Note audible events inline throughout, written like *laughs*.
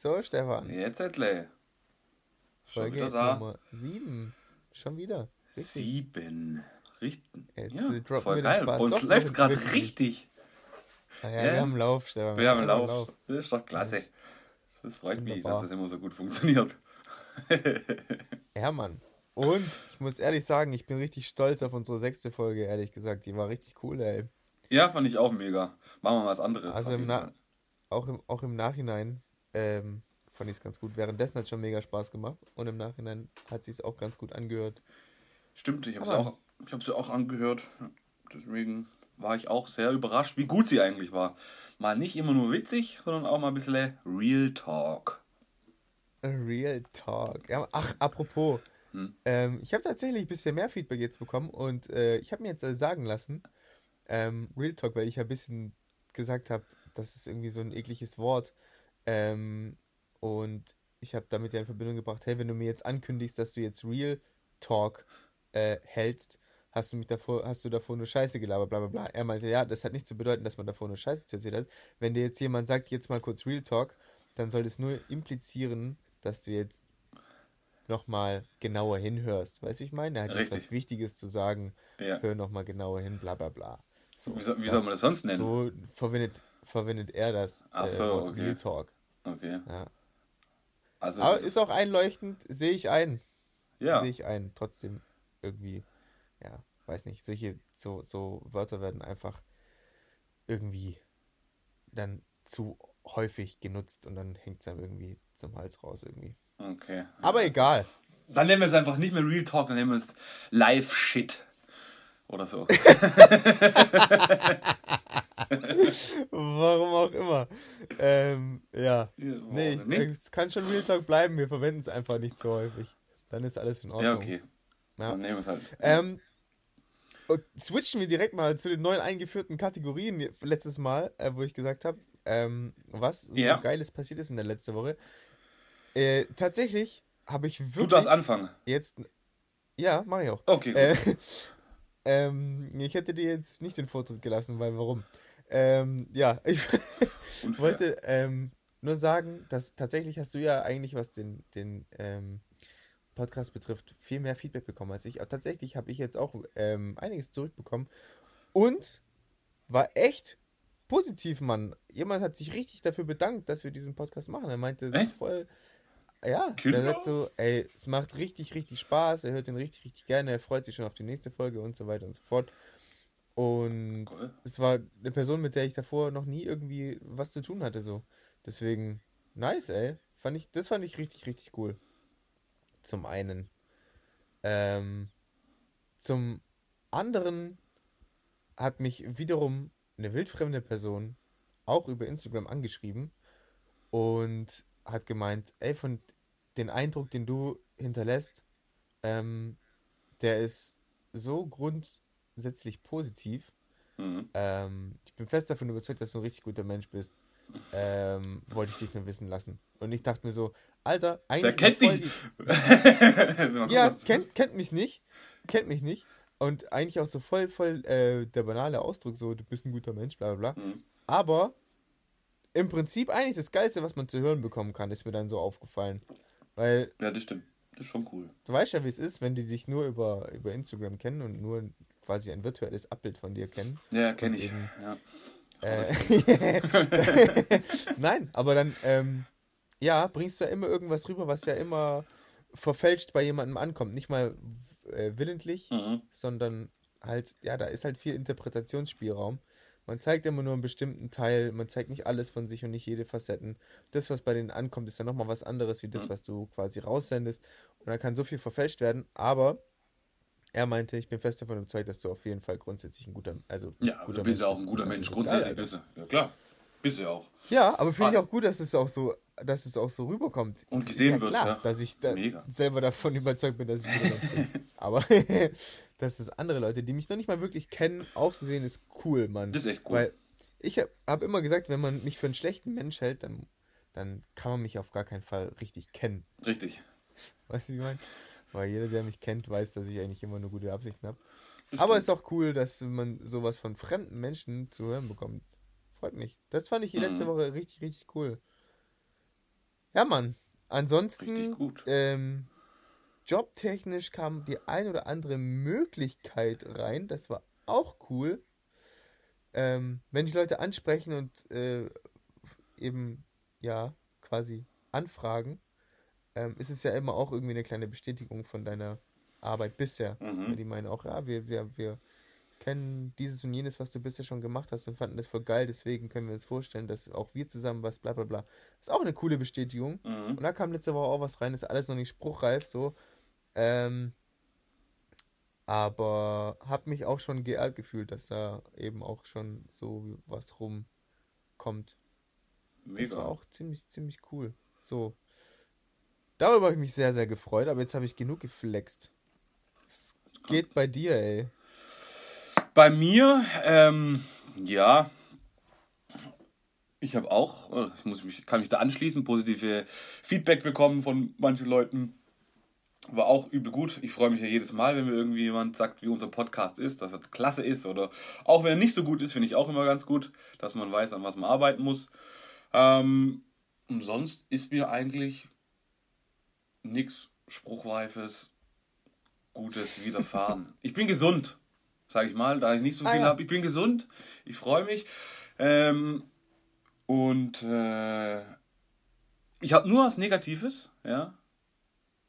So, Stefan. Jetzt Edley. Schon Folge wieder da. Nummer 7. Schon wieder. Richtig. Sieben. Richten. Jetzt ja, voll geil. Bei uns läuft gerade richtig. Ah, ja, ja, wir haben Lauf, Stefan. Wir, wir haben Lauf. Lauf. Das ist doch klasse. Das freut Wunderbar. mich, dass das immer so gut funktioniert. *laughs* ja, Mann. Und ich muss ehrlich sagen, ich bin richtig stolz auf unsere sechste Folge, ehrlich gesagt. Die war richtig cool, ey. Ja, fand ich auch mega. Machen wir mal was anderes. Also im auch, im, auch im Nachhinein ähm, fand ich es ganz gut. Währenddessen hat es schon mega Spaß gemacht und im Nachhinein hat es sich auch ganz gut angehört. Stimmt, ich habe sie auch, ich auch angehört. Deswegen war ich auch sehr überrascht, wie gut sie eigentlich war. Mal nicht immer nur witzig, sondern auch mal ein bisschen Real Talk. Real Talk. Ja, ach, apropos. Hm. Ähm, ich habe tatsächlich ein bisschen mehr Feedback jetzt bekommen und äh, ich habe mir jetzt sagen lassen, ähm, Real Talk, weil ich ja ein bisschen gesagt habe, das ist irgendwie so ein ekliges Wort. Ähm, und ich habe damit ja in Verbindung gebracht, hey, wenn du mir jetzt ankündigst, dass du jetzt Real Talk äh, hältst, hast du mich davor, hast du davor nur Scheiße gelabert, bla bla bla. Er meinte, ja, das hat nicht zu bedeuten, dass man davor nur Scheiße zu erzählt hat. Wenn dir jetzt jemand sagt, jetzt mal kurz Real Talk, dann soll das nur implizieren, dass du jetzt nochmal genauer hinhörst. Weißt du, ich meine? Er hat Richtig. jetzt was Wichtiges zu sagen. Ja. Hör nochmal genauer hin, bla bla bla. So, wie, soll, wie soll man das sonst nennen? So verwendet, verwendet er das. Ach äh, so, äh, okay. Real Talk. Okay. Ja. Also Aber ist auch einleuchtend, sehe ich ein. Ja. Sehe ich ein. Trotzdem irgendwie, ja, weiß nicht, solche, so, so Wörter werden einfach irgendwie dann zu häufig genutzt und dann hängt es einem irgendwie zum Hals raus irgendwie. Okay. Aber egal. Dann nennen wir es einfach nicht mehr Real Talk, dann nennen wir es Live Shit. Oder so. *laughs* *laughs* *laughs* Warum auch immer. Ähm, ja. ja nee, ich, es kann schon Real Talk bleiben, wir verwenden es einfach nicht so häufig. Dann ist alles in Ordnung. Ja, okay. Ja. Dann nehmen wir es halt. Ähm, switchen wir direkt mal zu den neuen eingeführten Kategorien letztes Mal, äh, wo ich gesagt habe, ähm, was ja. so Geiles passiert ist in der letzten Woche. Äh, tatsächlich habe ich wirklich. Du darfst anfangen. Jetzt. Ja, mache ich auch. Okay. Äh, *laughs* ähm, ich hätte dir jetzt nicht den Foto gelassen, weil warum? Ähm, ja, *laughs* ich wollte ähm, nur sagen, dass tatsächlich hast du ja eigentlich, was den, den ähm, Podcast betrifft, viel mehr Feedback bekommen als ich. Aber tatsächlich habe ich jetzt auch ähm, einiges zurückbekommen und war echt positiv, Mann. Jemand hat sich richtig dafür bedankt, dass wir diesen Podcast machen. Er meinte, es ist voll ja, Kinder? der sagt so, ey, es macht richtig, richtig Spaß, er hört den richtig, richtig gerne, er freut sich schon auf die nächste Folge und so weiter und so fort. Und cool. es war eine Person, mit der ich davor noch nie irgendwie was zu tun hatte, so. Deswegen, nice, ey. Fand ich, das fand ich richtig, richtig cool. Zum einen. Ähm, zum anderen hat mich wiederum eine wildfremde Person auch über Instagram angeschrieben und hat gemeint, ey, von den Eindruck, den du hinterlässt, ähm, der ist so grundsätzlich positiv. Mhm. Ähm, ich bin fest davon überzeugt, dass du ein richtig guter Mensch bist. Ähm, wollte ich dich nur wissen lassen. Und ich dachte mir so, Alter, eigentlich. Der kennt dich. *laughs* ja, kennt, kennt mich nicht. Kennt mich nicht. Und eigentlich auch so voll, voll äh, der banale Ausdruck, so, du bist ein guter Mensch, bla bla bla. Mhm. Aber im Prinzip eigentlich das Geilste, was man zu hören bekommen kann, ist mir dann so aufgefallen. Weil. Ja, das stimmt. Das ist schon cool. Du weißt ja, wie es ist, wenn die dich nur über, über Instagram kennen und nur quasi ein virtuelles Abbild von dir kennen. Ja, kenne ich. Eben, ja. Äh, *laughs* Nein, aber dann, ähm, ja, bringst du ja immer irgendwas rüber, was ja immer verfälscht bei jemandem ankommt. Nicht mal äh, willentlich, mhm. sondern halt, ja, da ist halt viel Interpretationsspielraum. Man zeigt immer nur einen bestimmten Teil, man zeigt nicht alles von sich und nicht jede Facetten. Das, was bei denen ankommt, ist dann nochmal was anderes, wie das, mhm. was du quasi raussendest. Und da kann so viel verfälscht werden, aber er meinte, ich bin fest davon überzeugt, dass du auf jeden Fall grundsätzlich ein guter, also ja, guter du bist ja auch ein guter Mensch, grundsätzlich bist du. Ja klar, bist du ja auch. Ja, aber finde ich auch gut, dass es auch so, dass es auch so rüberkommt. Und gesehen ja, wird, klar, ja. dass ich da selber davon überzeugt bin, dass ich bin. *laughs* Aber *laughs* dass es andere Leute, die mich noch nicht mal wirklich kennen, auch zu sehen, ist cool, Mann. Das ist echt cool. Weil ich habe hab immer gesagt, wenn man mich für einen schlechten Mensch hält, dann, dann kann man mich auf gar keinen Fall richtig kennen. Richtig. Weißt du, wie ich meine? Weil jeder, der mich kennt, weiß, dass ich eigentlich immer nur gute Absichten habe. Aber es ist auch cool, dass man sowas von fremden Menschen zu hören bekommt. Freut mich. Das fand ich die letzte mhm. Woche richtig, richtig cool. Ja, Mann. Ansonsten, ähm, jobtechnisch kam die ein oder andere Möglichkeit rein. Das war auch cool. Ähm, wenn die Leute ansprechen und äh, eben, ja, quasi anfragen, ähm, ist es ja immer auch irgendwie eine kleine Bestätigung von deiner Arbeit bisher. Mhm. Die meinen auch, ja, wir, wir, wir kennen dieses und jenes, was du bisher schon gemacht hast und fanden das voll geil, deswegen können wir uns vorstellen, dass auch wir zusammen was, bla bla bla. ist auch eine coole Bestätigung. Mhm. Und da kam letzte Woche auch was rein, ist alles noch nicht spruchreif, so. Ähm, aber hab mich auch schon geehrt gefühlt, dass da eben auch schon so was rumkommt. Mega. Das war auch ziemlich, ziemlich cool. So. Darüber habe ich mich sehr, sehr gefreut, aber jetzt habe ich genug geflext. Es geht bei dir, ey. Bei mir, ähm, ja, ich habe auch, äh, ich muss mich, kann mich da anschließen, positive Feedback bekommen von manchen Leuten. War auch übel gut. Ich freue mich ja jedes Mal, wenn mir irgendwie jemand sagt, wie unser Podcast ist, dass er klasse ist. Oder auch wenn er nicht so gut ist, finde ich auch immer ganz gut, dass man weiß, an was man arbeiten muss. Ähm, und sonst ist mir eigentlich nichts Spruchreifes, Gutes widerfahren. *laughs* ich bin gesund sage ich mal, da ich nicht so ah, viel ah, ja. habe. Ich bin gesund, ich freue mich. Ähm, und äh, ich habe nur was Negatives, ja.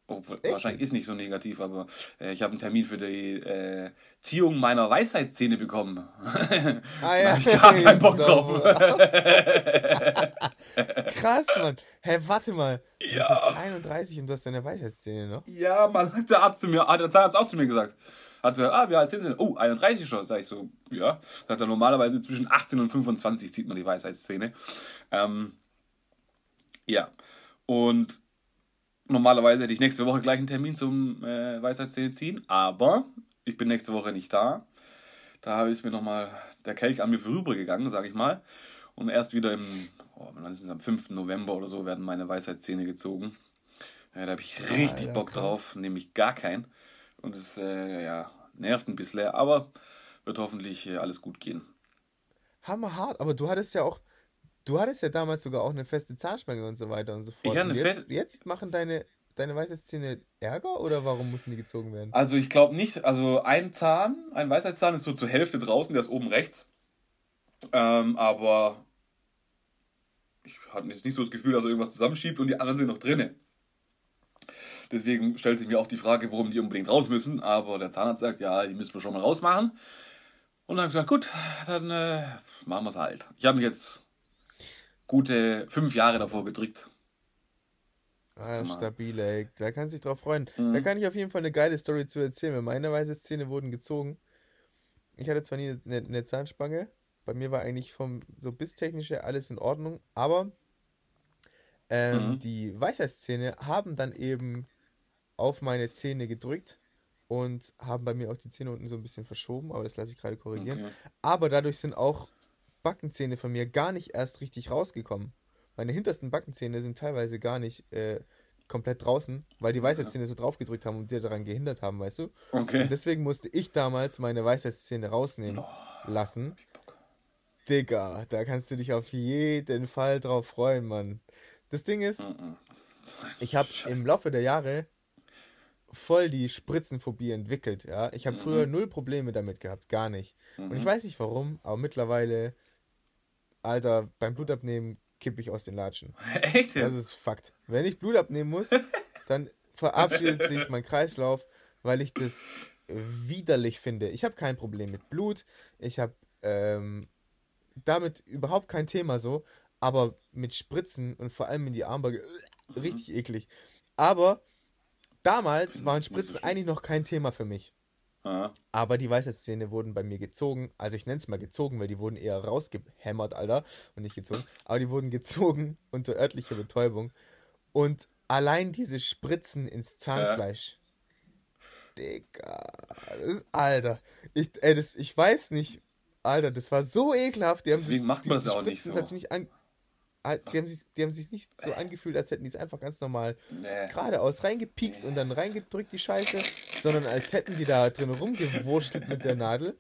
Obwohl, wahrscheinlich ist nicht so negativ, aber äh, ich habe einen Termin für die äh, Ziehung meiner Weisheitszähne bekommen. *laughs* Ah ja, ich gar keinen Bock drauf. *laughs* Krass, Mann. Hä, hey, warte mal. Du ja. bist jetzt 31 und du hast deine Weisheitszähne noch? Ja, man sagt der Arzt zu mir, hat der Zahnarzt auch zu mir gesagt. Hat er, ah, wie alt sind Sie? Oh, 31 schon. Sag ich so, ja. Sagt er, normalerweise zwischen 18 und 25 zieht man die Weisheitszähne. Ähm, ja. Und normalerweise hätte ich nächste Woche gleich einen Termin zum äh, Weisheitszähne ziehen, aber ich bin nächste Woche nicht da. Da ist mir nochmal der Kelch an mir vorübergegangen, sag ich mal. Und erst wieder im, oh, am 5. November oder so werden meine Weisheitszähne gezogen. Ja, da habe ich richtig ja, Bock krass. drauf, nämlich gar keinen. Und es äh, ja, nervt ein bisschen, aber wird hoffentlich äh, alles gut gehen. Hammerhart, aber du hattest ja auch, du hattest ja damals sogar auch eine feste Zahnspange und so weiter und so fort. Ich eine jetzt, jetzt machen deine, deine Weisheitszähne Ärger oder warum mussten die gezogen werden? Also ich glaube nicht, also ein Zahn, ein Weisheitszahn ist so zur Hälfte draußen, der ist oben rechts. Ähm, aber ich hatte jetzt nicht so das Gefühl, dass er irgendwas zusammenschiebt und die anderen sind noch drinnen. Deswegen stellt sich mir auch die Frage, warum die unbedingt raus müssen. Aber der Zahnarzt sagt, ja, die müssen wir schon mal rausmachen. Und dann habe ich gesagt, gut, dann äh, machen wir es halt. Ich habe mich jetzt gute fünf Jahre davor gedrückt. Ah, stabil, ey. Da kann sich drauf freuen. Mhm. Da kann ich auf jeden Fall eine geile Story zu erzählen. Meine weiße Zähne wurden gezogen. Ich hatte zwar nie eine, eine Zahnspange. Bei mir war eigentlich vom so bis technische alles in Ordnung. Aber ähm, mhm. die Weisheitszähne haben dann eben auf meine Zähne gedrückt und haben bei mir auch die Zähne unten so ein bisschen verschoben, aber das lasse ich gerade korrigieren. Okay. Aber dadurch sind auch Backenzähne von mir gar nicht erst richtig rausgekommen. Meine hintersten Backenzähne sind teilweise gar nicht äh, komplett draußen, weil die Weisheitszähne so draufgedrückt haben und dir daran gehindert haben, weißt du? Okay. Und deswegen musste ich damals meine Weisheitszähne rausnehmen oh, lassen. Digga, da kannst du dich auf jeden Fall drauf freuen, Mann. Das Ding ist, ich habe im Laufe der Jahre voll die Spritzenphobie entwickelt, ja. Ich habe mhm. früher null Probleme damit gehabt, gar nicht. Mhm. Und ich mhm. weiß nicht warum, aber mittlerweile, Alter, beim Blutabnehmen kippe ich aus den Latschen. Echt? Das ist Fakt. Wenn ich Blut abnehmen muss, *laughs* dann verabschiedet sich mein Kreislauf, weil ich das widerlich finde. Ich habe kein Problem mit Blut, ich habe ähm, damit überhaupt kein Thema so, aber mit Spritzen und vor allem in die Armbeuge, richtig eklig. Aber Damals waren Spritzen eigentlich noch kein Thema für mich. Aha. Aber die Weisheitszähne wurden bei mir gezogen. Also ich nenne es mal gezogen, weil die wurden eher rausgehämmert, Alter. Und nicht gezogen. Aber die wurden gezogen *laughs* unter örtlicher Betäubung. Und allein diese Spritzen ins Zahnfleisch. Ja. Digga. Ist, Alter. Ich, ey, das, ich weiß nicht. Alter, das war so ekelhaft. Die haben Deswegen sich, macht man die, das auch nicht so. Nicht an, Ah, die haben, sich, die haben sich nicht so angefühlt, als hätten die es einfach ganz normal nee. geradeaus reingepiekst nee. und dann reingedrückt, die Scheiße, sondern als hätten die da drin rumgewurschtelt mit der Nadel.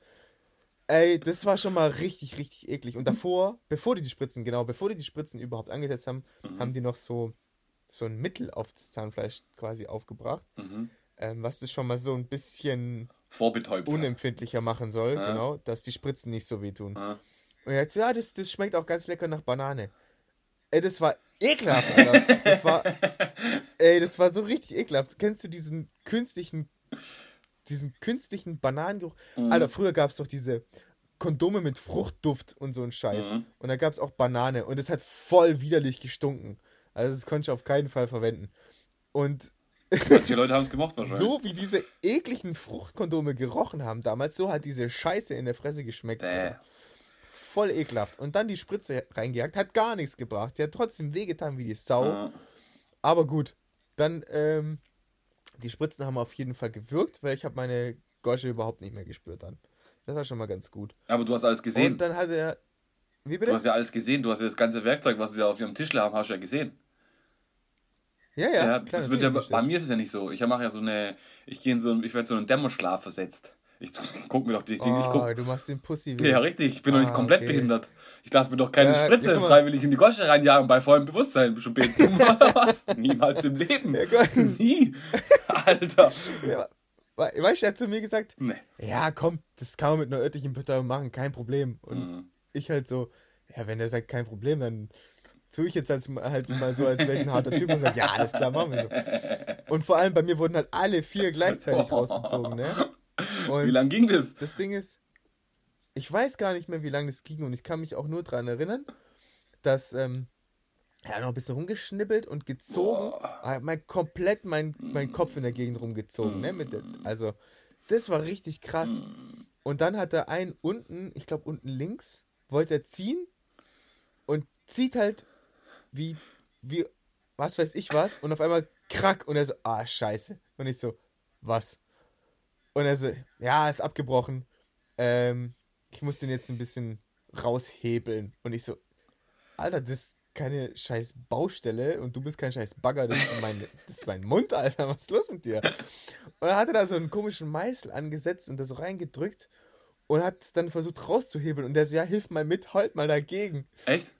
Ey, das war schon mal richtig, richtig eklig. Und davor, bevor die die Spritzen, genau, bevor die die Spritzen überhaupt angesetzt haben, mhm. haben die noch so so ein Mittel auf das Zahnfleisch quasi aufgebracht, mhm. ähm, was das schon mal so ein bisschen unempfindlicher machen soll, ja. genau, dass die Spritzen nicht so wehtun. Ja. Und er hat so, ja, das, das schmeckt auch ganz lecker nach Banane. Ey, das war ekelhaft, Alter. Das war, *laughs* ey, das war so richtig ekelhaft. Kennst du diesen künstlichen, diesen künstlichen Bananengeruch? Mhm. Alter, früher gab es doch diese Kondome mit Fruchtduft und so ein Scheiß. Mhm. Und da gab es auch Banane und es hat voll widerlich gestunken. Also das konnte ich auf keinen Fall verwenden. Und die Leute haben es gemocht *laughs* wahrscheinlich. So wie diese ekligen Fruchtkondome gerochen haben damals, so hat diese Scheiße in der Fresse geschmeckt. Äh. Voll ekelhaft. Und dann die Spritze reingejagt, hat gar nichts gebracht. Die hat trotzdem wehgetan wie die Sau. Ja. Aber gut, dann, ähm, die Spritzen haben auf jeden Fall gewirkt, weil ich habe meine Gosche überhaupt nicht mehr gespürt dann. Das war schon mal ganz gut. Aber du hast alles gesehen. Und dann hat er. Wie bitte? Du hast ja alles gesehen. Du hast ja das ganze Werkzeug, was sie auf ihrem Tisch haben, hast du ja gesehen. Ja, ja. ja klar, das wird ja, bei mir ist es ja nicht so. Ich mache ja so eine. Ich gehe in so ich werde so einen Dämmerschlaf versetzt. Ich *laughs* guck mir doch die Dinge. Oh, guck, du machst den Pussy weg. Ja, richtig. Ich bin ah, doch nicht komplett okay. behindert. Ich lasse mir doch keine ja, Spritze ja, freiwillig in die Gosche reinjagen bei vollem Bewusstsein. Schon *laughs* was? Niemals im Leben. Ja, *laughs* Nie. Alter. Ja, weißt du, er hat zu mir gesagt, nee. ja, komm, das kann man mit einer örtlichen Butter machen, kein Problem. Und mhm. ich halt so, ja, wenn er sagt, kein Problem, dann tue ich jetzt als, halt mal so, als wäre ich ein harter Typ und sage, ja, alles klar, machen wir so. Und vor allem bei mir wurden halt alle vier gleichzeitig rausgezogen, ne? *laughs* Und wie lang ging das? Das Ding ist, ich weiß gar nicht mehr, wie lange das ging und ich kann mich auch nur daran erinnern, dass ähm, er hat noch ein bisschen rumgeschnippelt und gezogen, hat mein, komplett mein, mein Kopf in der Gegend rumgezogen, ne? Mit, also, das war richtig krass. Und dann hat er einen unten, ich glaube unten links, wollte er ziehen und zieht halt wie, wie, was weiß ich was, und auf einmal krack und er so, ah, scheiße. Und ich so, was? Und er so, ja, ist abgebrochen. Ähm, ich muss den jetzt ein bisschen raushebeln. Und ich so, Alter, das ist keine scheiß Baustelle und du bist kein scheiß Bagger, das ist mein, das ist mein Mund, Alter, was ist los mit dir? Und er hatte da so einen komischen Meißel angesetzt und da so reingedrückt und hat es dann versucht rauszuhebeln und der so, ja, hilf mal mit, halt mal dagegen. Echt? *laughs*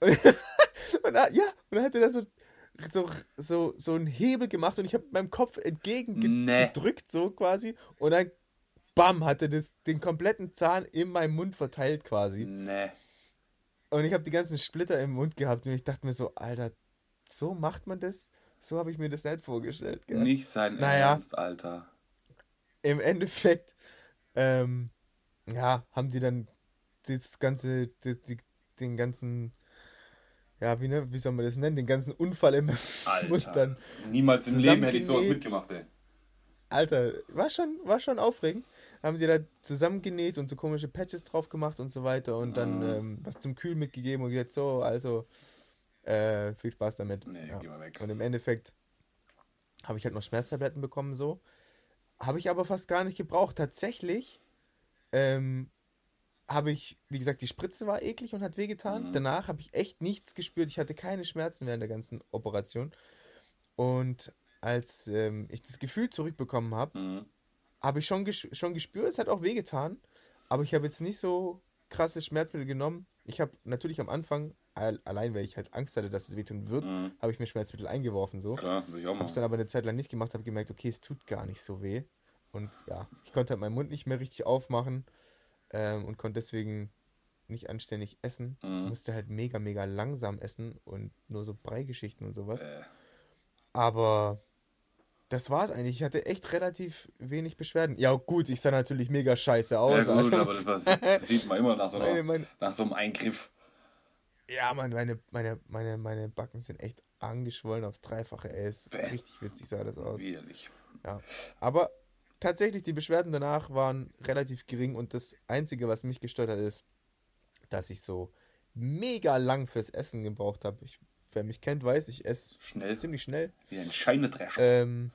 Und, und ja, und dann hat er da so so, so, so einen Hebel gemacht und ich habe meinem Kopf entgegengedrückt, nee. so quasi. Und dann, bam, hatte das den kompletten Zahn in meinem Mund verteilt quasi. Nee. Und ich habe die ganzen Splitter im Mund gehabt und ich dachte mir so, Alter, so macht man das? So habe ich mir das nicht vorgestellt. Gell? Nicht sein naja, Ernst, Alter. Im Endeffekt, ähm, ja, haben die dann das ganze, die, die, den ganzen ja, wie, ne, wie soll man das nennen, den ganzen Unfall im Alter, Mund dann. Niemals im Leben hätte ich sowas mitgemacht, ey. Alter, war schon, war schon aufregend. Haben die da zusammengenäht und so komische Patches drauf gemacht und so weiter und dann mhm. ähm, was zum Kühl mitgegeben und gesagt, so, also äh, viel Spaß damit. Nee, ja. geh mal weg. Und im Endeffekt habe ich halt noch Schmerztabletten bekommen, so. Habe ich aber fast gar nicht gebraucht. Tatsächlich ähm, habe ich, wie gesagt, die Spritze war eklig und hat wehgetan. Mhm. Danach habe ich echt nichts gespürt. Ich hatte keine Schmerzen während der ganzen Operation. Und als ähm, ich das Gefühl zurückbekommen habe, mhm. habe ich schon, ges schon gespürt, es hat auch wehgetan. Aber ich habe jetzt nicht so krasse Schmerzmittel genommen. Ich habe natürlich am Anfang, allein weil ich halt Angst hatte, dass es wehtun wird, mhm. habe ich mir Schmerzmittel eingeworfen. So. Klar, ich Habe es dann aber eine Zeit lang nicht gemacht, habe gemerkt, okay, es tut gar nicht so weh. Und ja, ich konnte halt meinen Mund nicht mehr richtig aufmachen ähm, und konnte deswegen nicht anständig essen. Mhm. Musste halt mega, mega langsam essen und nur so Breigeschichten und sowas. Äh. Aber das war's eigentlich. Ich hatte echt relativ wenig Beschwerden. Ja, gut, ich sah natürlich mega scheiße aus. Ja, gut, aber das, das, sieht man immer nach so, einer, meine, meine, nach so einem Eingriff. Ja, Mann, meine, meine, meine, meine Backen sind echt angeschwollen aufs Dreifache, ey. Richtig witzig sah das aus. Widerlich. Ja. Aber tatsächlich, die Beschwerden danach waren relativ gering und das Einzige, was mich gestört hat, ist, dass ich so mega lang fürs Essen gebraucht habe. wer mich kennt, weiß, ich esse schnell. ziemlich schnell. Wie ein Scheinedrescher. Ähm,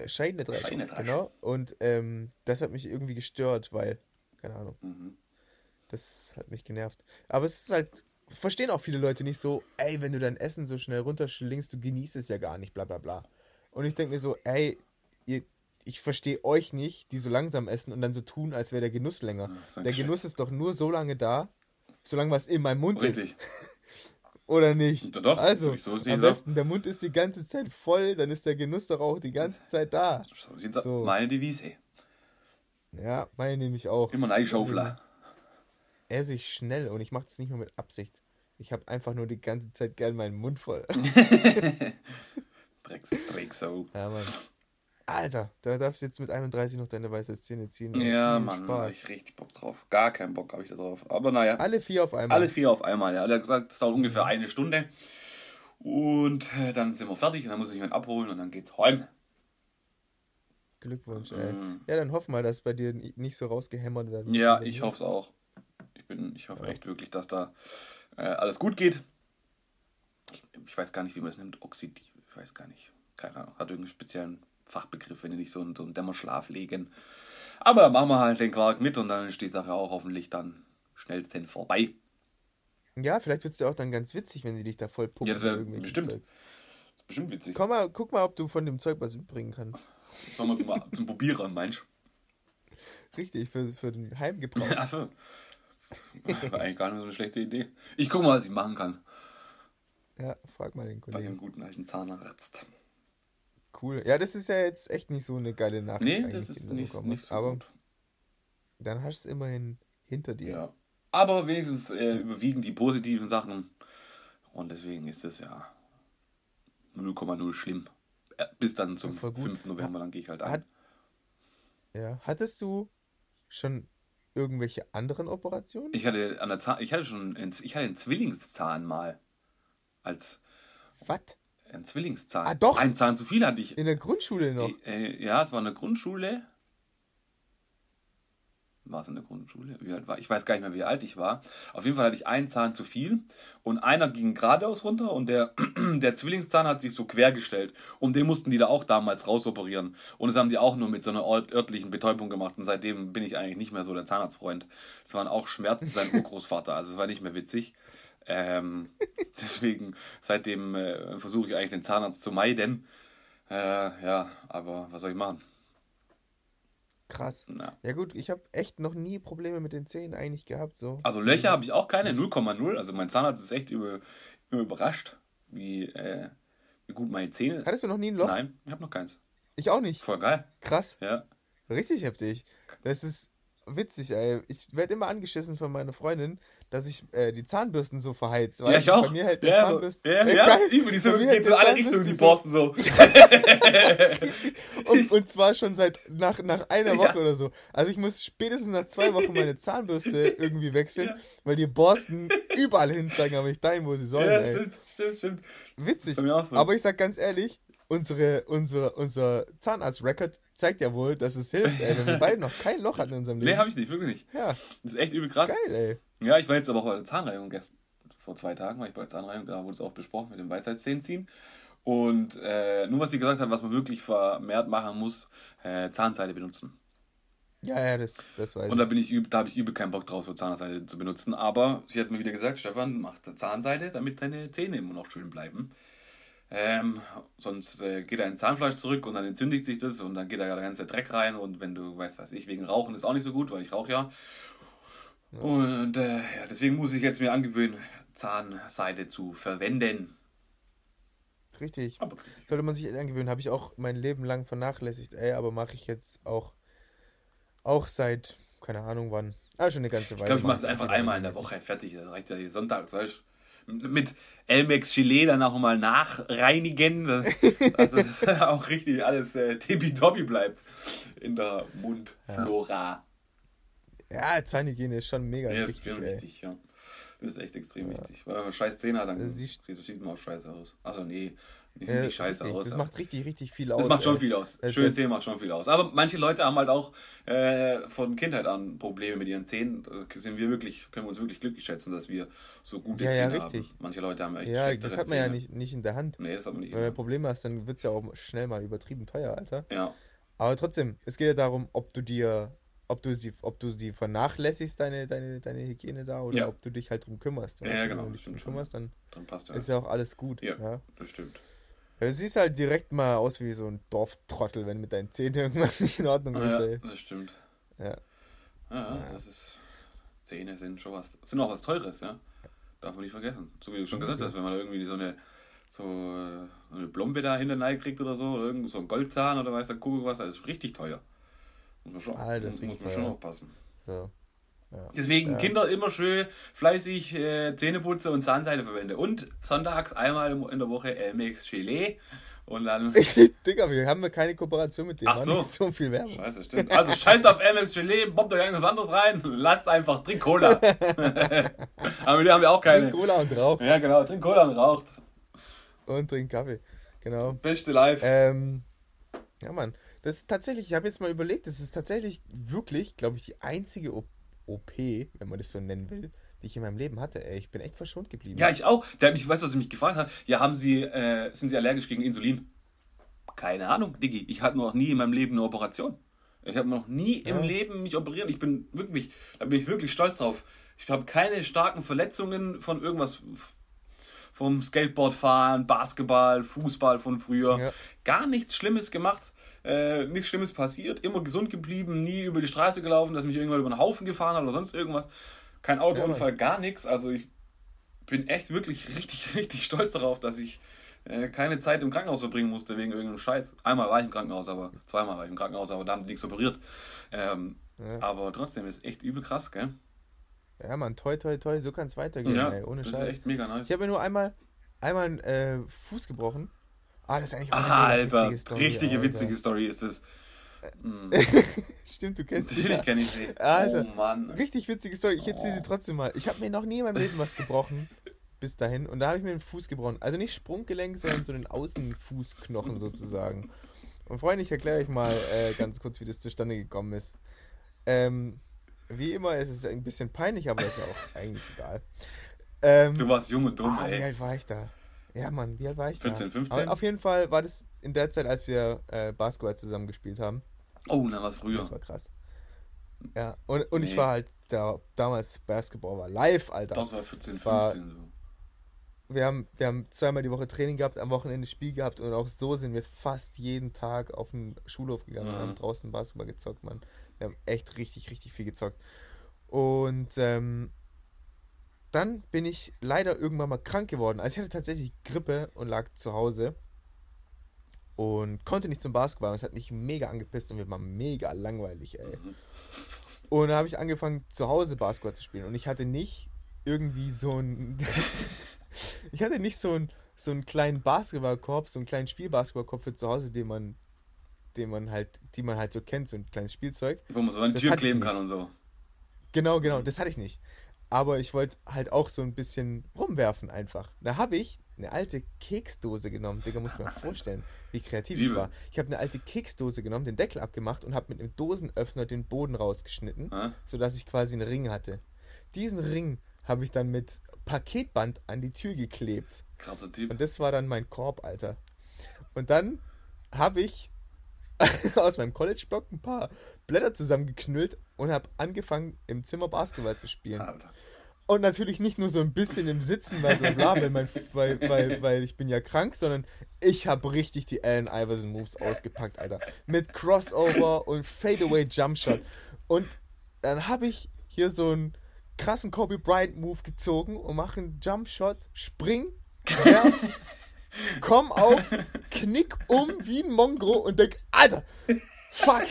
äh, Scheinedrescher, Scheinedrescher. genau. Und ähm, das hat mich irgendwie gestört, weil, keine Ahnung. Mhm. Das hat mich genervt. Aber es ist halt, verstehen auch viele Leute nicht so, ey, wenn du dein Essen so schnell runterschlingst, du genießt es ja gar nicht, bla bla bla. Und ich denke mir so, ey, ihr, ich verstehe euch nicht, die so langsam essen und dann so tun, als wäre der Genuss länger. Ja, der Genuss ist doch nur so lange da, solange was in meinem Mund Richtig. ist. *laughs* Oder nicht? Doch, doch, also, so am besten, der Mund ist die ganze Zeit voll, dann ist der Genuss doch auch die ganze Zeit da. So sieht's so. Meine Devise. Ja, meine nehme ich auch. Immer ein Schaufler. Esse ich schnell und ich mache das nicht nur mit Absicht. Ich habe einfach nur die ganze Zeit gern meinen Mund voll. *laughs* Drecks, Drecksau. Ja, Mann. Alter, da darfst du jetzt mit 31 noch deine weiße Zähne ziehen. Ja, Mann, da hab ich richtig Bock drauf. Gar keinen Bock habe ich da drauf. Aber naja. Alle vier auf einmal. Alle vier auf einmal, ja. Er hat gesagt, das dauert ungefähr eine Stunde. Und äh, dann sind wir fertig und dann muss ich jemanden abholen und dann geht's heim. Glückwunsch, ey. Mm. Ja, dann hoffen wir, dass bei dir nicht so rausgehämmert werden. Ja, ich hoffe es auch. Ich, bin, ich hoffe ja. echt wirklich, dass da äh, alles gut geht. Ich, ich, weiß gar nicht, wie man das nennt. Oxidiv, ich weiß gar nicht. Keine Ahnung. Hat irgendeinen speziellen Fachbegriff, wenn die nicht so einen, so einen Dämmerschlaf legen. Aber dann machen wir halt den Quark mit und dann ist die Sache auch hoffentlich dann schnellstens vorbei. Ja, vielleicht wird es ja auch dann ganz witzig, wenn sie dich da voll pumpen. Ja, das wäre bestimmt. Das bestimmt witzig. Komm mal, guck mal, ob du von dem Zeug was mitbringen kannst. Sollen wir zum, *laughs* zum Probieren, meinst du? Richtig, für, für den Heimgebrauch. Achso. War eigentlich gar nicht so eine schlechte Idee. Ich guck mal, was ich machen kann. Ja, frag mal den Kollegen. Bei dem guten alten Zahnarzt. Cool. Ja, das ist ja jetzt echt nicht so eine geile Nachricht. Nee, das ist nicht, nicht so Aber gut. dann hast du es immerhin hinter dir. Ja. Aber wenigstens äh, überwiegen die positiven Sachen. Und deswegen ist das ja 0,0 schlimm. Äh, bis dann zum 5. November, dann gehe ich halt an. Ja, hattest du schon irgendwelche anderen Operationen? Ich hatte an der Zahn, ich hatte schon, ich hatte einen Zwillingszahn mal. Als. Was? Ein Zwillingszahn. Ah, doch. Ein Zahn zu viel hatte ich. In der Grundschule noch. Äh, äh, ja, es war in der Grundschule. War es in der Grundschule? Wie alt war ich? weiß gar nicht mehr, wie alt ich war. Auf jeden Fall hatte ich einen Zahn zu viel und einer ging geradeaus runter und der, *clears throat* der Zwillingszahn hat sich so quergestellt. Und den mussten die da auch damals rausoperieren. Und das haben die auch nur mit so einer örtlichen Betäubung gemacht. Und seitdem bin ich eigentlich nicht mehr so der Zahnarztfreund. Es waren auch Schmerzen sein *laughs* Urgroßvater, also es war nicht mehr witzig. Ähm, *laughs* deswegen, seitdem äh, versuche ich eigentlich den Zahnarzt zu meiden. Äh, ja, aber was soll ich machen? Krass. Na. Ja gut, ich habe echt noch nie Probleme mit den Zähnen eigentlich gehabt. So. Also Löcher habe ich auch keine, 0,0. Also mein Zahnarzt ist echt über, über überrascht, wie, äh, wie gut meine Zähne... Hattest du noch nie ein Loch? Nein, ich habe noch keins. Ich auch nicht. Voll geil. Krass. Ja. Richtig heftig. Das ist witzig, ey. Ich werde immer angeschissen von meiner Freundin, dass ich äh, die Zahnbürsten so verheiz. Ja, ich auch. Bei mir hält ja, Zahnbürsten. Ja, ja, ja. Über die so, geht so alle Richtungen, die Borsten so. *laughs* und, und zwar schon seit nach, nach einer Woche ja. oder so. Also ich muss spätestens nach zwei Wochen meine Zahnbürste *laughs* irgendwie wechseln, ja. weil die Borsten überall hin zeigen, aber nicht dahin, wo sie sollen. Ja, ey. stimmt, stimmt, stimmt. Witzig. So. Aber ich sag ganz ehrlich, unsere, unsere, unser Zahnarzt-Record zeigt ja wohl, dass es hilft, ey, wenn wir beide noch kein Loch hatten in unserem Leben. Nee, hab ich nicht, wirklich nicht. Ja. Das ist echt übel krass. Geil, ey. Ja, ich war jetzt aber auch bei der Zahnreihung gestern. Vor zwei Tagen war ich bei der Zahnreihung, da wurde es auch besprochen mit dem Weisheitszähnen ziehen. Und äh, nur was sie gesagt haben, was man wirklich vermehrt machen muss, äh, Zahnseide benutzen. Ja, ja, das, das weiß ich. Und da bin ich da habe ich übel keinen Bock drauf, so Zahnseide zu benutzen. Aber sie hat mir wieder gesagt, Stefan, mach Zahnseide, damit deine Zähne immer noch schön bleiben. Ähm, sonst äh, geht ein Zahnfleisch zurück und dann entzündigt sich das und dann geht da ja der ganze Dreck rein und wenn du, weißt was ich, wegen Rauchen ist auch nicht so gut, weil ich rauche ja. Ja. Und äh, ja, deswegen muss ich jetzt mir angewöhnen, Zahnseide zu verwenden. Richtig. Aber, Sollte man sich angewöhnen, habe ich auch mein Leben lang vernachlässigt, ey, aber mache ich jetzt auch, auch seit, keine Ahnung wann, ah, schon eine ganze Weile. Ich glaube, ich mache es einfach einmal in der Woche, fertig, das reicht ja Sonntag, weißt du mit Elmex Gelee dann auch mal nachreinigen, dass, *laughs* dass das *laughs* auch richtig alles äh, tippitoppi bleibt in der Mundflora. Ja, ja Zahnhygiene ist schon mega ja, wichtig. Ist wichtig ja. Das ist echt extrem ja. wichtig. Weil wenn man scheiß Zähne hat, dann sieht, sieht man auch scheiße aus. Also nee, nicht, ja, nicht scheiße richtig. aus. Das macht richtig, richtig viel aus. Das macht schon ey. viel aus. Schöne Zähne macht schon viel aus. Aber manche Leute haben halt auch äh, von Kindheit an Probleme mit ihren Zähnen. Da sind wir wirklich, können wir uns wirklich glücklich schätzen, dass wir so gute ja, Zähne ja, richtig. haben. Manche Leute haben echt Ja, das hat man Zähne. ja nicht, nicht in der Hand. Nee, das hat man nicht. Wenn du Probleme hast, dann wird es ja auch schnell mal übertrieben teuer, Alter. Ja. Aber trotzdem, es geht ja darum, ob du dir ob du sie, ob du sie vernachlässigst, deine, deine, deine Hygiene da, oder ja. ob du dich halt drum kümmerst. Ja, ja genau. Wenn du dich drum kümmerst, dann, dann passt ja. ist ja auch alles gut. Ja, ja. das stimmt. Ja, du siehst halt direkt mal aus wie so ein Dorftrottel, wenn mit deinen Zähnen irgendwas nicht in Ordnung ist. Ja, ey. das stimmt. Ja. Ja, das ist. Zähne sind schon was. Sind auch was Teures, ja. darf man nicht vergessen. So wie du schon gesagt hast, wenn man irgendwie so eine, so äh, eine Blombe da hinter kriegt oder so, oder irgend so ein Goldzahn oder weiß der Kuckuck was, das ist richtig teuer. Muss schon, Alter, das muss, man schon aufpassen. So. Ja. Deswegen ja. Kinder immer schön fleißig äh, Zähneputzen und Zahnseide verwenden. Und sonntags einmal in der Woche Elmex Gelee. Und dann. *laughs* Digga, wir haben keine Kooperation mit denen. Ach so. Nicht so viel Werbung. Scheiße, stimmt. Also scheiß auf MX Gelee, bombt euch irgendwas anderes rein, *laughs* lasst einfach, trink Cola. *laughs* Aber die haben ja auch keine. Trink Cola und Rauch. Ja, genau, trink Cola und Rauch. Und trink Kaffee. Genau. Beste Live. Ähm, ja, Mann. Das ist tatsächlich, ich habe jetzt mal überlegt, das ist tatsächlich wirklich, glaube ich, die einzige OP, wenn man das so nennen will, die ich in meinem Leben hatte. Ey, ich bin echt verschont geblieben. Ja, ich auch. Mich, weißt du, was er mich gefragt hat? Ja, haben Sie, äh, sind Sie allergisch gegen Insulin? Keine Ahnung, Diggi. Ich hatte noch nie in meinem Leben eine Operation. Ich habe noch nie ja. im Leben mich operiert. Ich bin wirklich, da bin ich wirklich stolz drauf. Ich habe keine starken Verletzungen von irgendwas vom Skateboardfahren, Basketball, Fußball von früher. Ja. Gar nichts Schlimmes gemacht äh, nichts Schlimmes passiert, immer gesund geblieben, nie über die Straße gelaufen, dass mich irgendwann über den Haufen gefahren hat oder sonst irgendwas. Kein Autounfall, ja, gar nichts. Also ich bin echt wirklich richtig, *laughs* richtig stolz darauf, dass ich äh, keine Zeit im Krankenhaus verbringen musste wegen irgendeinem Scheiß. Einmal war ich im Krankenhaus, aber zweimal war ich im Krankenhaus, aber da haben die nichts operiert. Ähm, ja. Aber trotzdem ist echt übel krass, gell? Ja, man, toi, toi, toi, so kann es weitergehen, ja, ey, ohne Scheiß. Das ist echt mega nice. Ich habe mir nur einmal, einmal einen äh, Fuß gebrochen Ah, das ist eigentlich auch eine ah, Alter, witzige Story. Richtige Alter. witzige Story ist das. Hm. *laughs* Stimmt, du kennst sie. Natürlich kenne ich sie. *laughs* Alter, oh Mann. Richtig witzige Story. Ich erzähle oh. sie trotzdem mal. Ich habe mir noch nie in meinem Leben was gebrochen. *laughs* bis dahin. Und da habe ich mir den Fuß gebrochen. Also nicht Sprunggelenk, sondern so den Außenfußknochen sozusagen. Und Freunde, ich erkläre euch mal äh, ganz kurz, wie das zustande gekommen ist. Ähm, wie immer, es ist ein bisschen peinlich, aber ist ja auch eigentlich egal. Ähm, du warst jung und dumm, ah, ey. Wie alt war ich da? Ja, Mann, wie alt war ich 14, da? 15? Aber auf jeden Fall war das in der Zeit, als wir äh, Basketball zusammen gespielt haben. Oh, na was früher. Das war krass. Ja, und, und nee. ich war halt da, damals Basketball war live, Alter. Das war 14, 15 war, so. Wir haben, wir haben zweimal die Woche Training gehabt, am Wochenende Spiel gehabt und auch so sind wir fast jeden Tag auf den Schulhof gegangen mhm. und haben draußen Basketball gezockt, Mann. Wir haben echt richtig, richtig viel gezockt. Und ähm, dann bin ich leider irgendwann mal krank geworden. Also ich hatte tatsächlich Grippe und lag zu Hause und konnte nicht zum Basketball. Und es hat mich mega angepisst und mir war mega langweilig, ey. Mhm. Und dann habe ich angefangen, zu Hause Basketball zu spielen. Und ich hatte nicht irgendwie so ein. *laughs* ich hatte nicht so, ein, so einen kleinen Basketballkorb, so einen kleinen Spielbasketballkorb für zu Hause, den man, den man halt, die man halt so kennt, so ein kleines Spielzeug. Wo man so an die Tür kleben kann und so. Genau, genau, das hatte ich nicht aber ich wollte halt auch so ein bisschen rumwerfen einfach. Da habe ich eine alte Keksdose genommen. Digga, muss ich mir *laughs* vorstellen, wie kreativ Liebe. ich war. Ich habe eine alte Keksdose genommen, den Deckel abgemacht und habe mit einem Dosenöffner den Boden rausgeschnitten, äh? sodass ich quasi einen Ring hatte. Diesen Ring habe ich dann mit Paketband an die Tür geklebt. Krasser Typ. Und das war dann mein Korb, Alter. Und dann habe ich *laughs* aus meinem College-Block ein paar Blätter zusammengeknüllt und habe angefangen, im Zimmer Basketball zu spielen. Alter. Und natürlich nicht nur so ein bisschen im Sitzen, weil, bla, weil, mein, weil, weil, weil ich bin ja krank, sondern ich habe richtig die Allen Iverson Moves ausgepackt, Alter. Mit Crossover und Fadeaway Jumpshot. Und dann habe ich hier so einen krassen Kobe Bryant Move gezogen und mache einen Jumpshot, spring, werf, *laughs* komm auf, knick um wie ein Mongo und denk, Alter, fuck,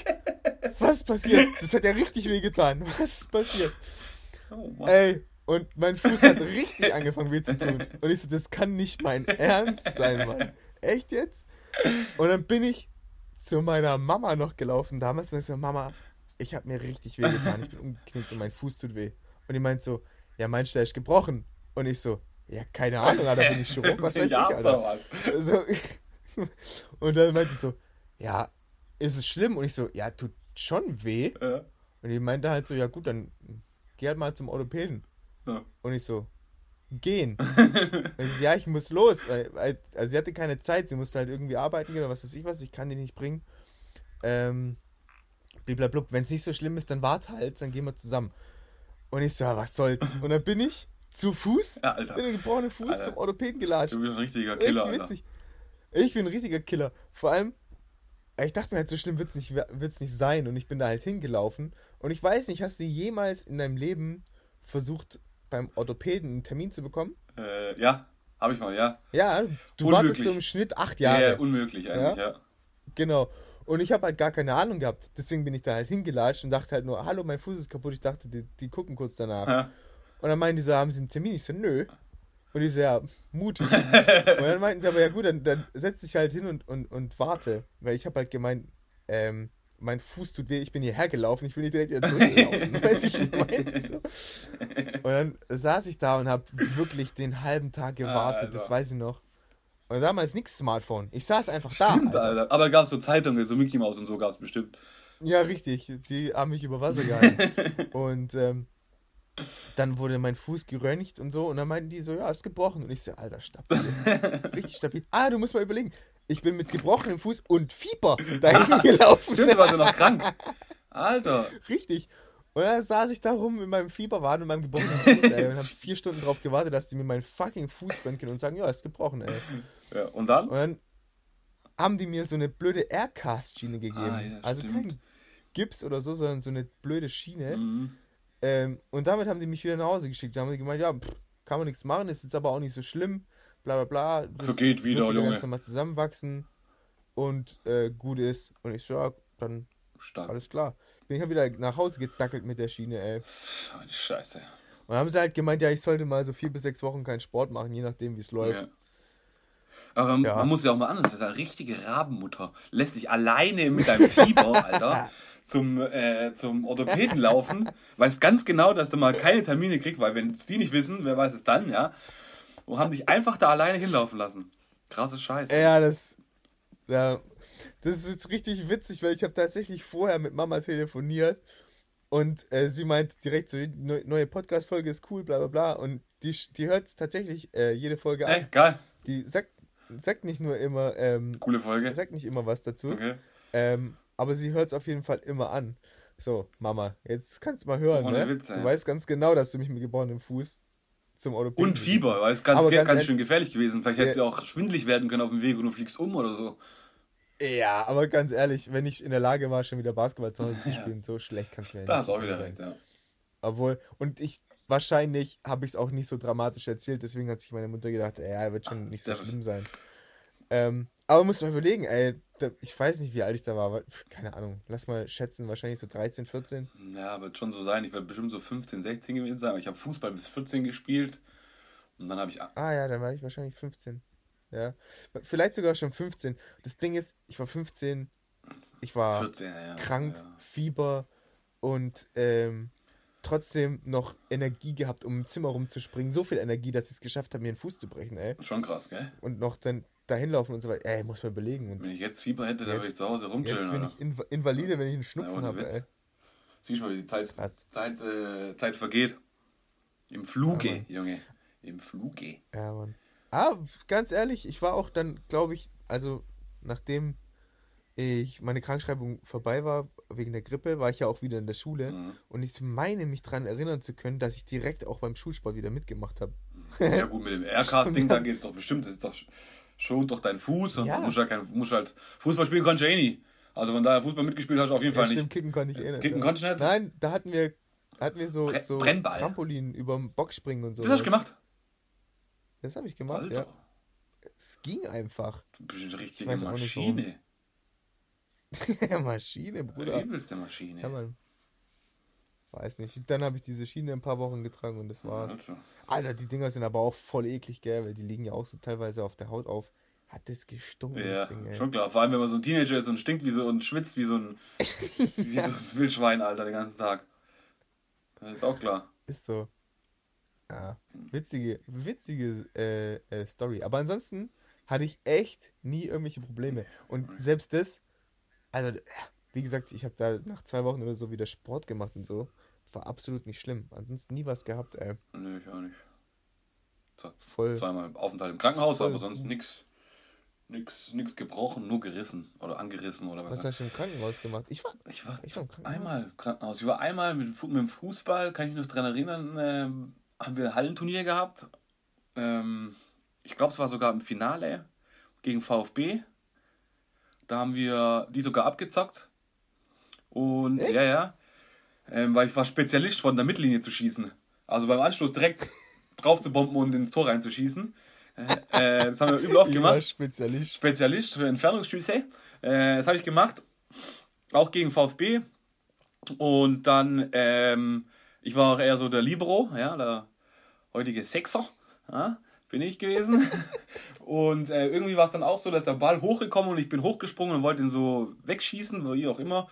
was ist passiert? Das hat ja richtig weh getan. Was ist passiert? Oh, Ey, und mein Fuß hat richtig angefangen weh zu tun. Und ich so, das kann nicht mein Ernst sein, Mann. Echt jetzt? Und dann bin ich zu meiner Mama noch gelaufen damals und ich so, Mama, ich habe mir richtig weh getan. Ich bin umgeknickt und mein Fuß tut weh. Und die meint so, ja, meinst du, der ist gebrochen? Und ich so, ja, keine Ahnung, da bin ich schon rum, was *laughs* weiß ich, Alter. So, *laughs* und dann meinte ich so, ja, ist es schlimm? Und ich so, ja, tut schon weh. Ja. Und die meinte halt so, ja gut, dann geh halt mal zum Orthopäden. Ja. Und ich so, gehen. *laughs* ich so, ja, ich muss los. Also sie hatte keine Zeit, sie musste halt irgendwie arbeiten gehen oder was weiß ich was, ich kann die nicht bringen. Ähm, blablabla. Wenn es nicht so schlimm ist, dann warte halt, dann gehen wir zusammen. Und ich so, ja, was soll's. Und dann bin ich zu Fuß, ja, Alter. bin den gebrochenen Fuß Alter. zum Orthopäden gelatscht. Du bist ein richtiger Killer, Richtig witzig. Alter. Ich bin ein richtiger Killer. Vor allem, ich dachte mir halt, so schlimm wird es nicht, wird's nicht sein. Und ich bin da halt hingelaufen. Und ich weiß nicht, hast du jemals in deinem Leben versucht, beim Orthopäden einen Termin zu bekommen? Äh, ja, habe ich mal, ja. Ja, du unmöglich. wartest so im Schnitt acht Jahre. Ja, unmöglich eigentlich, ja. ja. Genau. Und ich habe halt gar keine Ahnung gehabt. Deswegen bin ich da halt hingelatscht und dachte halt nur, hallo, mein Fuß ist kaputt. Ich dachte, die, die gucken kurz danach. Ja. Und dann meinen die so, haben sie einen Termin? Ich so, nö. Und ich so, ja, mutig. und dann meinten sie aber, ja gut, dann, dann setz dich halt hin und, und, und warte. Weil ich habe halt gemeint, ähm, mein Fuß tut weh, ich bin hierher gelaufen, ich will nicht direkt wieder zurücklaufen. *laughs* weiß ich, meine. So. Und dann saß ich da und habe wirklich den halben Tag gewartet, ah, das weiß ich noch. Und damals nichts Smartphone. Ich saß einfach Stimmt, da. Stimmt, Alter. Alter. Aber gab es so Zeitungen, so Mickey Mouse und so gab es bestimmt. Ja, richtig. Die haben mich über Wasser gehalten. *laughs* und ähm, dann wurde mein Fuß geröntgt und so. Und dann meinten die so, ja, ist gebrochen. Und ich so, alter, stabil. *laughs* Richtig stabil. Ah, du musst mal überlegen. Ich bin mit gebrochenem Fuß und Fieber dahin *laughs* gelaufen. Stimmt, du warst ja noch krank. Alter. Richtig. Und dann saß ich da rum mit meinem Fieberwahn und meinem gebrochenen Fuß, ey, und hab *laughs* vier Stunden drauf gewartet, dass die mir meinen fucking Fuß röntgen und sagen, ja, ist gebrochen, ey. Ja, und dann? Und dann haben die mir so eine blöde Aircast-Schiene gegeben. Ah, ja, also stimmt. kein Gips oder so, sondern so eine blöde Schiene. Mhm. Ähm, und damit haben sie mich wieder nach Hause geschickt. Da haben sie gemeint, ja, pff, kann man nichts machen, ist jetzt aber auch nicht so schlimm. Bla bla bla. Das Vergeht wieder, wird Junge. mal zusammenwachsen und äh, gut ist. Und ich so, ja, dann Stark. alles klar. Bin ich halt wieder nach Hause gedackelt mit der Schiene, ey. Scheiße. Und haben sie halt gemeint, ja, ich sollte mal so vier bis sechs Wochen keinen Sport machen, je nachdem, wie es läuft. Ja. Aber ja. man muss ja auch mal anders sagen, richtige Rabenmutter lässt sich alleine mit deinem Fieber, *laughs* Alter, zum, äh, zum Orthopäden laufen, *laughs* weiß ganz genau, dass du mal keine Termine kriegst, weil wenn es die nicht wissen, wer weiß es dann, ja. Und haben dich einfach da alleine hinlaufen lassen. Krasses Scheiß. Ja, das. Ja, das ist jetzt richtig witzig, weil ich habe tatsächlich vorher mit Mama telefoniert und äh, sie meint direkt so, neue Podcast-Folge ist cool, bla bla bla. Und die, die hört tatsächlich äh, jede Folge an. Echt geil. Die sagt, sagt nicht nur immer. Ähm, Coole Folge. Sagt nicht immer was dazu. Okay. Ähm, aber sie hört es auf jeden Fall immer an. So, Mama, jetzt kannst du mal hören, oh, ne? Witz, du weißt ganz genau, dass du mich mit gebrochenem Fuß zum Orthopäden. Und Fieber, weil es ganz, ganz, ganz schön gefährlich gewesen. Vielleicht hätte es ja auch schwindelig werden können auf dem Weg und du fliegst um oder so. Ja, aber ganz ehrlich, wenn ich in der Lage war, schon wieder Basketball zu Hause zu *laughs* spielen, so schlecht kann es mir da nicht. Da ist auch wieder recht, ja. Obwohl, und ich, wahrscheinlich habe ich es auch nicht so dramatisch erzählt, deswegen hat sich meine Mutter gedacht, ja, wird schon nicht so schlimm sein. Ähm, aber muss man überlegen, ey, ich weiß nicht, wie alt ich da war, aber, keine Ahnung, lass mal schätzen, wahrscheinlich so 13, 14. Ja, wird schon so sein, ich werde bestimmt so 15, 16 gewesen sein, aber ich habe Fußball bis 14 gespielt und dann habe ich... Ah ja, dann war ich wahrscheinlich 15. Ja. Vielleicht sogar schon 15. Das Ding ist, ich war 15, ich war 14, ja, krank, ja. Fieber und ähm, trotzdem noch Energie gehabt, um im Zimmer rumzuspringen. So viel Energie, dass ich es geschafft habe, mir den Fuß zu brechen, ey. Schon krass, gell? Und noch dann dahin laufen und so weiter. Ey, muss man überlegen. Und wenn ich jetzt Fieber hätte, dann würde ich zu Hause rumchillen. Jetzt bin ich Inv Invalide, wenn ich einen Schnupfen ja, habe, ey. Siehst du mal, wie die Zeit, Zeit, äh, Zeit vergeht. Im Fluge, ja, Junge. Im Fluge. Ja, Mann. Ah, ganz ehrlich, ich war auch dann, glaube ich, also nachdem ich meine Krankschreibung vorbei war wegen der Grippe, war ich ja auch wieder in der Schule mhm. und ich meine mich daran erinnern zu können, dass ich direkt auch beim Schulsport wieder mitgemacht habe. Ja gut, mit dem *laughs* Aircast-Ding, da geht es doch bestimmt, das ist doch, schont doch deinen Fuß und ja. musst, halt kein, musst halt Fußball spielen kannst du eh nie. Also wenn da Fußball mitgespielt hast, auf jeden ja, Fall stimmt, nicht. Kicken konnte ich eh nicht. Kicken ja. konntest du nicht? Nein, da hatten wir, hatten wir so, Bre so Trampolin über dem Boxspringen und so. Das hast du gemacht? Das habe ich gemacht, Alter. ja. Es ging einfach. Du bist eine richtige Maschine. *laughs* Maschine, Bruder. Übelste Maschine. Ja, Mann. Weiß nicht. Dann habe ich diese Schiene ein paar Wochen getragen und das war's. Alter. Alter, die Dinger sind aber auch voll eklig, gell? Weil die liegen ja auch so teilweise auf der Haut auf. Hat das gestunken, ja, das Ding, ey. schon klar. Vor allem, wenn man so ein Teenager ist und stinkt wie so und schwitzt wie so ein, *laughs* wie so ein Wildschwein, Alter, den ganzen Tag. Das ist auch klar. Ist so. Ja, witzige, witzige äh, äh, Story. Aber ansonsten hatte ich echt nie irgendwelche Probleme. Und selbst das, also, wie gesagt, ich habe da nach zwei Wochen oder so wieder Sport gemacht und so. War absolut nicht schlimm. Ansonsten nie was gehabt, ey. Nee, ich auch nicht. Voll. Zweimal Aufenthalt im Krankenhaus, voll. aber sonst nichts. Nix, nix gebrochen, nur gerissen oder angerissen oder was. Was hast du im Krankenhaus gemacht? Ich war, ich war, ich war im Krankenhaus. einmal im Krankenhaus. Ich war einmal mit, mit dem Fußball, kann ich mich noch dran erinnern, ähm, haben wir ein Hallenturnier gehabt. Ähm, ich glaube, es war sogar im Finale gegen VfB. Da haben wir die sogar abgezockt. Und Echt? ja, ja. Ähm, weil ich war Spezialist von der Mittellinie zu schießen. Also beim Anstoß direkt drauf zu bomben und ins Tor reinzuschießen. Äh, äh das haben wir übel oft gemacht. Spezialist. Spezialist für Entfernungsschüsse. Äh, das habe ich gemacht. Auch gegen VfB. Und dann, ähm, ich war auch eher so der Libero, ja, der heutige Sechser, ja, bin ich gewesen. *laughs* und äh, irgendwie war es dann auch so, dass der Ball hochgekommen und ich bin hochgesprungen und wollte ihn so wegschießen, wie auch immer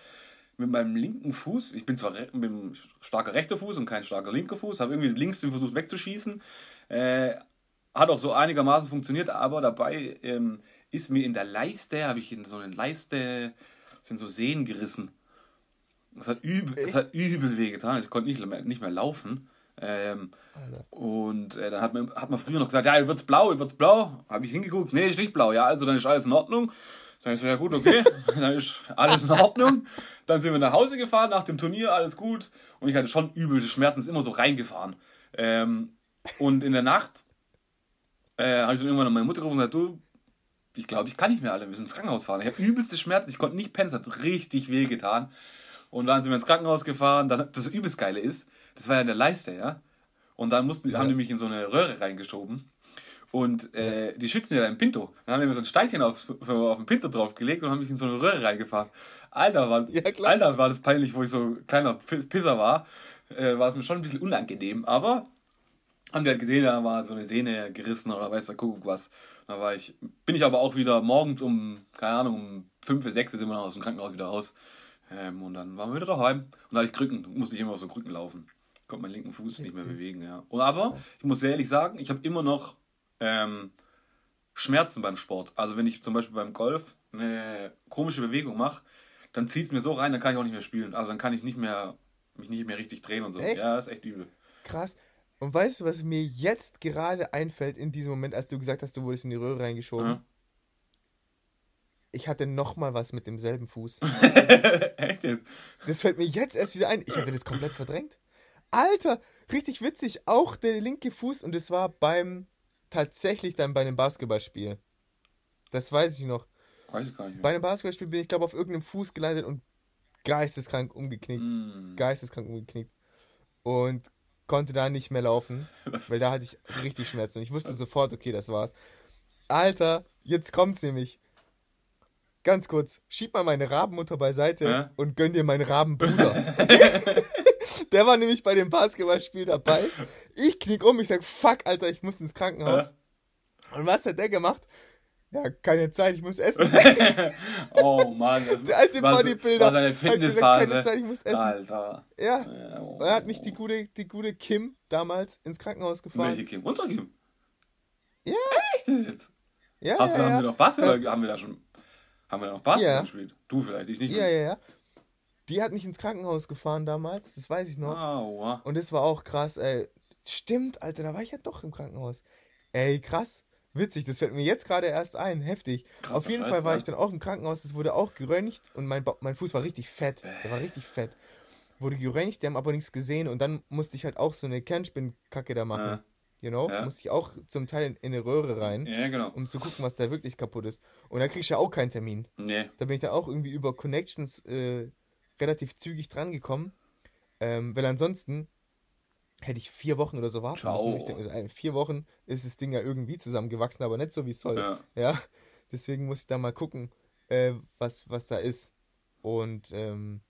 mit meinem linken Fuß, ich bin zwar mit einem starker rechter Fuß und kein starker linker Fuß, habe irgendwie links den versucht wegzuschießen. Äh, hat auch so einigermaßen funktioniert, aber dabei ähm, ist mir in der Leiste, habe ich in so eine Leiste, sind so Sehnen gerissen. Das hat übel, das hat übel weh getan. Ich konnte nicht mehr, nicht mehr laufen. Ähm, und äh, dann hat man, hat man früher noch gesagt, ja, wird's blau, wird's blau. Habe ich hingeguckt, nee, ist nicht blau. Ja, also dann ist alles in Ordnung. Sag ich so, ja gut, okay, *laughs* dann ist alles in Ordnung. Dann sind wir nach Hause gefahren, nach dem Turnier, alles gut. Und ich hatte schon übelste Schmerzen, ist immer so reingefahren. Ähm, und in der Nacht äh, habe ich dann irgendwann an meine Mutter gerufen und gesagt, du, ich glaube, ich kann nicht mehr alle, wir müssen ins Krankenhaus fahren. Ich habe übelste Schmerzen, ich konnte nicht pennen, es hat richtig weh getan. Und dann sind wir ins Krankenhaus gefahren, dann, das übelst Geile ist, das war ja in der Leiste, ja. Und dann mussten, ja. haben die mich in so eine Röhre reingeschoben. Und äh, die schützen ja da im Pinto. Dann haben die mir so ein Steinchen auf, so auf den Pinto draufgelegt und haben mich in so eine Röhre reingefahren. Alter, war, ja, Alter, war das peinlich, wo ich so kleiner Pisser war. Äh, war es mir schon ein bisschen unangenehm. Aber haben die halt gesehen, da war so eine Sehne gerissen oder weiß der Kuckuck was. Da war ich, bin ich aber auch wieder morgens um, keine Ahnung, um 5, 6 sind wir noch aus dem Krankenhaus wieder raus. Ähm, und dann waren wir wieder daheim. Und da hatte ich Krücken, musste ich immer auf so Krücken laufen. Ich konnte meinen linken Fuß nicht mehr bewegen, ja. Und aber, ich muss sehr ehrlich sagen, ich habe immer noch ähm, Schmerzen beim Sport. Also wenn ich zum Beispiel beim Golf eine komische Bewegung mache, dann zieht es mir so rein, dann kann ich auch nicht mehr spielen. Also dann kann ich nicht mehr, mich nicht mehr richtig drehen und so. Echt? Ja, ist echt übel. Krass. Und weißt du, was mir jetzt gerade einfällt in diesem Moment, als du gesagt hast, du wurdest in die Röhre reingeschoben? Ja. Ich hatte noch mal was mit demselben Fuß. *laughs* Echt jetzt? Das fällt mir jetzt erst wieder ein. Ich hatte das komplett verdrängt. Alter, richtig witzig. Auch der linke Fuß und es war beim tatsächlich dann bei einem Basketballspiel. Das weiß ich noch. Weiß ich gar nicht mehr. Bei einem Basketballspiel bin ich, glaube auf irgendeinem Fuß gelandet und geisteskrank umgeknickt. Mm. Geisteskrank umgeknickt. Und konnte da nicht mehr laufen, *laughs* weil da hatte ich richtig Schmerzen. Und ich wusste sofort, okay, das war's. Alter, jetzt kommt's nämlich. Ganz kurz, schieb mal meine Rabenmutter beiseite ja? und gönn dir meinen Rabenbruder. *laughs* *laughs* Der war nämlich bei dem Basketballspiel dabei. Ich knick um, ich sag, fuck, Alter, ich muss ins Krankenhaus. Und was hat der gemacht? Ja, keine Zeit, ich muss essen. *laughs* oh Mann, das der alte war, Bodybuilder. War seine Fitnessphase. Gesagt, keine Zeit, ich muss essen. Alter. Ja. ja oh. Er hat mich die gute, die gute Kim damals ins Krankenhaus gefahren. Welche Kim? Unsere Kim? Ja. Echt jetzt? Ja. Hast ja, haben ja. wir noch Basketball? Haben wir da schon. Haben wir da noch Basketball ja. gespielt? Du vielleicht, ich nicht. Ja, ja, ja. Die hat mich ins Krankenhaus gefahren damals, das weiß ich noch. Aua. Und das war auch krass, ey. Stimmt, Alter, da war ich ja doch im Krankenhaus. Ey, krass. Witzig, das fällt mir jetzt gerade erst ein. Heftig. Krass, Auf jeden Fall war ich dann auch im Krankenhaus, das wurde auch geröntgt und mein, mein Fuß war richtig fett. Der war richtig fett. Wurde geröntgt, die haben aber nichts gesehen und dann musste ich halt auch so eine Kernspinnkacke da machen. Ja. You know? Ja. Musste ich auch zum Teil in, in, eine Röhre rein, ja, genau. um zu gucken, was da wirklich kaputt ist. Und da krieg ich ja auch keinen Termin. Nee. Da bin ich dann auch irgendwie über Connections äh, relativ zügig dran gekommen. Ähm, weil ansonsten hätte ich vier Wochen oder so warten Ciao. müssen. Ich denke, also in vier Wochen ist das Ding ja irgendwie zusammengewachsen, aber nicht so, wie es soll. Ja. ja. Deswegen muss ich da mal gucken, äh, was, was da ist. Und ähm,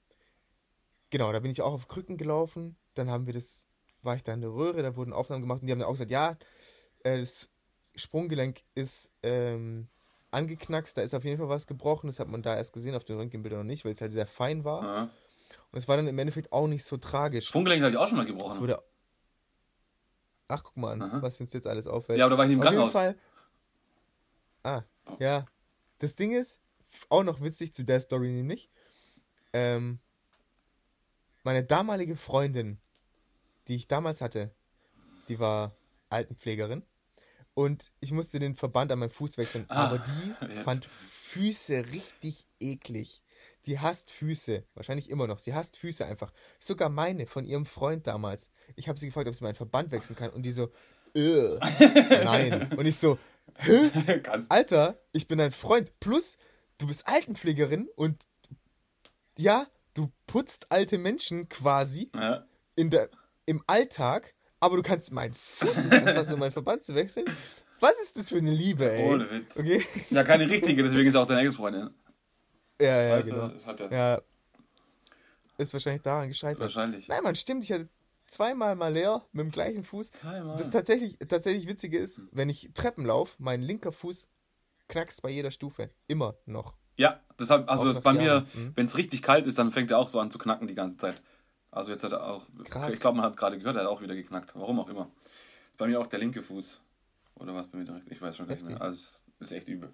genau, da bin ich auch auf Krücken gelaufen. Dann haben wir das, war ich da in der Röhre, da wurden Aufnahmen gemacht und die haben dann auch gesagt, ja, äh, das Sprunggelenk ist ähm, angeknackst, da ist auf jeden Fall was gebrochen. Das hat man da erst gesehen, auf den Röntgenbildern noch nicht, weil es halt sehr fein war. Ja. Und es war dann im Endeffekt auch nicht so tragisch. Sprunggelenk habe ich auch schon mal gebrochen. Ach, guck mal an, Aha. was uns jetzt alles auffällt. Ja, aber da war ich im Krankenhaus. Auf jeden Fall. Ah, oh. ja. Das Ding ist, auch noch witzig zu der Story nämlich. Ähm, meine damalige Freundin, die ich damals hatte, die war Altenpflegerin. Und ich musste den Verband an meinem Fuß wechseln. Ah, aber die jetzt. fand Füße richtig eklig. Die hasst Füße. Wahrscheinlich immer noch. Sie hasst Füße einfach. Sogar meine von ihrem Freund damals. Ich habe sie gefragt, ob sie meinen Verband wechseln kann. Und die so, nein. *laughs* Und ich so, hä? Alter, ich bin dein Freund. Plus, du bist Altenpflegerin und ja, du putzt alte Menschen quasi ja. in der, im Alltag. Aber du kannst meinen Fuß nicht anfassen, um meinen Verband zu wechseln. Was ist das für eine Liebe, ey? Ohne Witz. Okay. Ja, keine richtige, deswegen ist auch deine Ex-Freundin. Ja, ja, weißt genau. Du, ja. Ist wahrscheinlich daran gescheitert. Wahrscheinlich. Nein, man stimmt, ich hatte zweimal mal leer mit dem gleichen Fuß. Zweimal. Das tatsächlich, tatsächlich Witzige ist, wenn ich Treppen laufe, mein linker Fuß knackst bei jeder Stufe. Immer noch. Ja, das hab, also das bei mir, mhm. wenn es richtig kalt ist, dann fängt er auch so an zu knacken die ganze Zeit. Also jetzt hat er auch, Krass. ich glaube, man hat es gerade gehört, er hat auch wieder geknackt. Warum auch immer. Bei mir auch der linke Fuß. Oder was bei mir direkt? Ich weiß schon nicht mehr. Also es ist echt übel.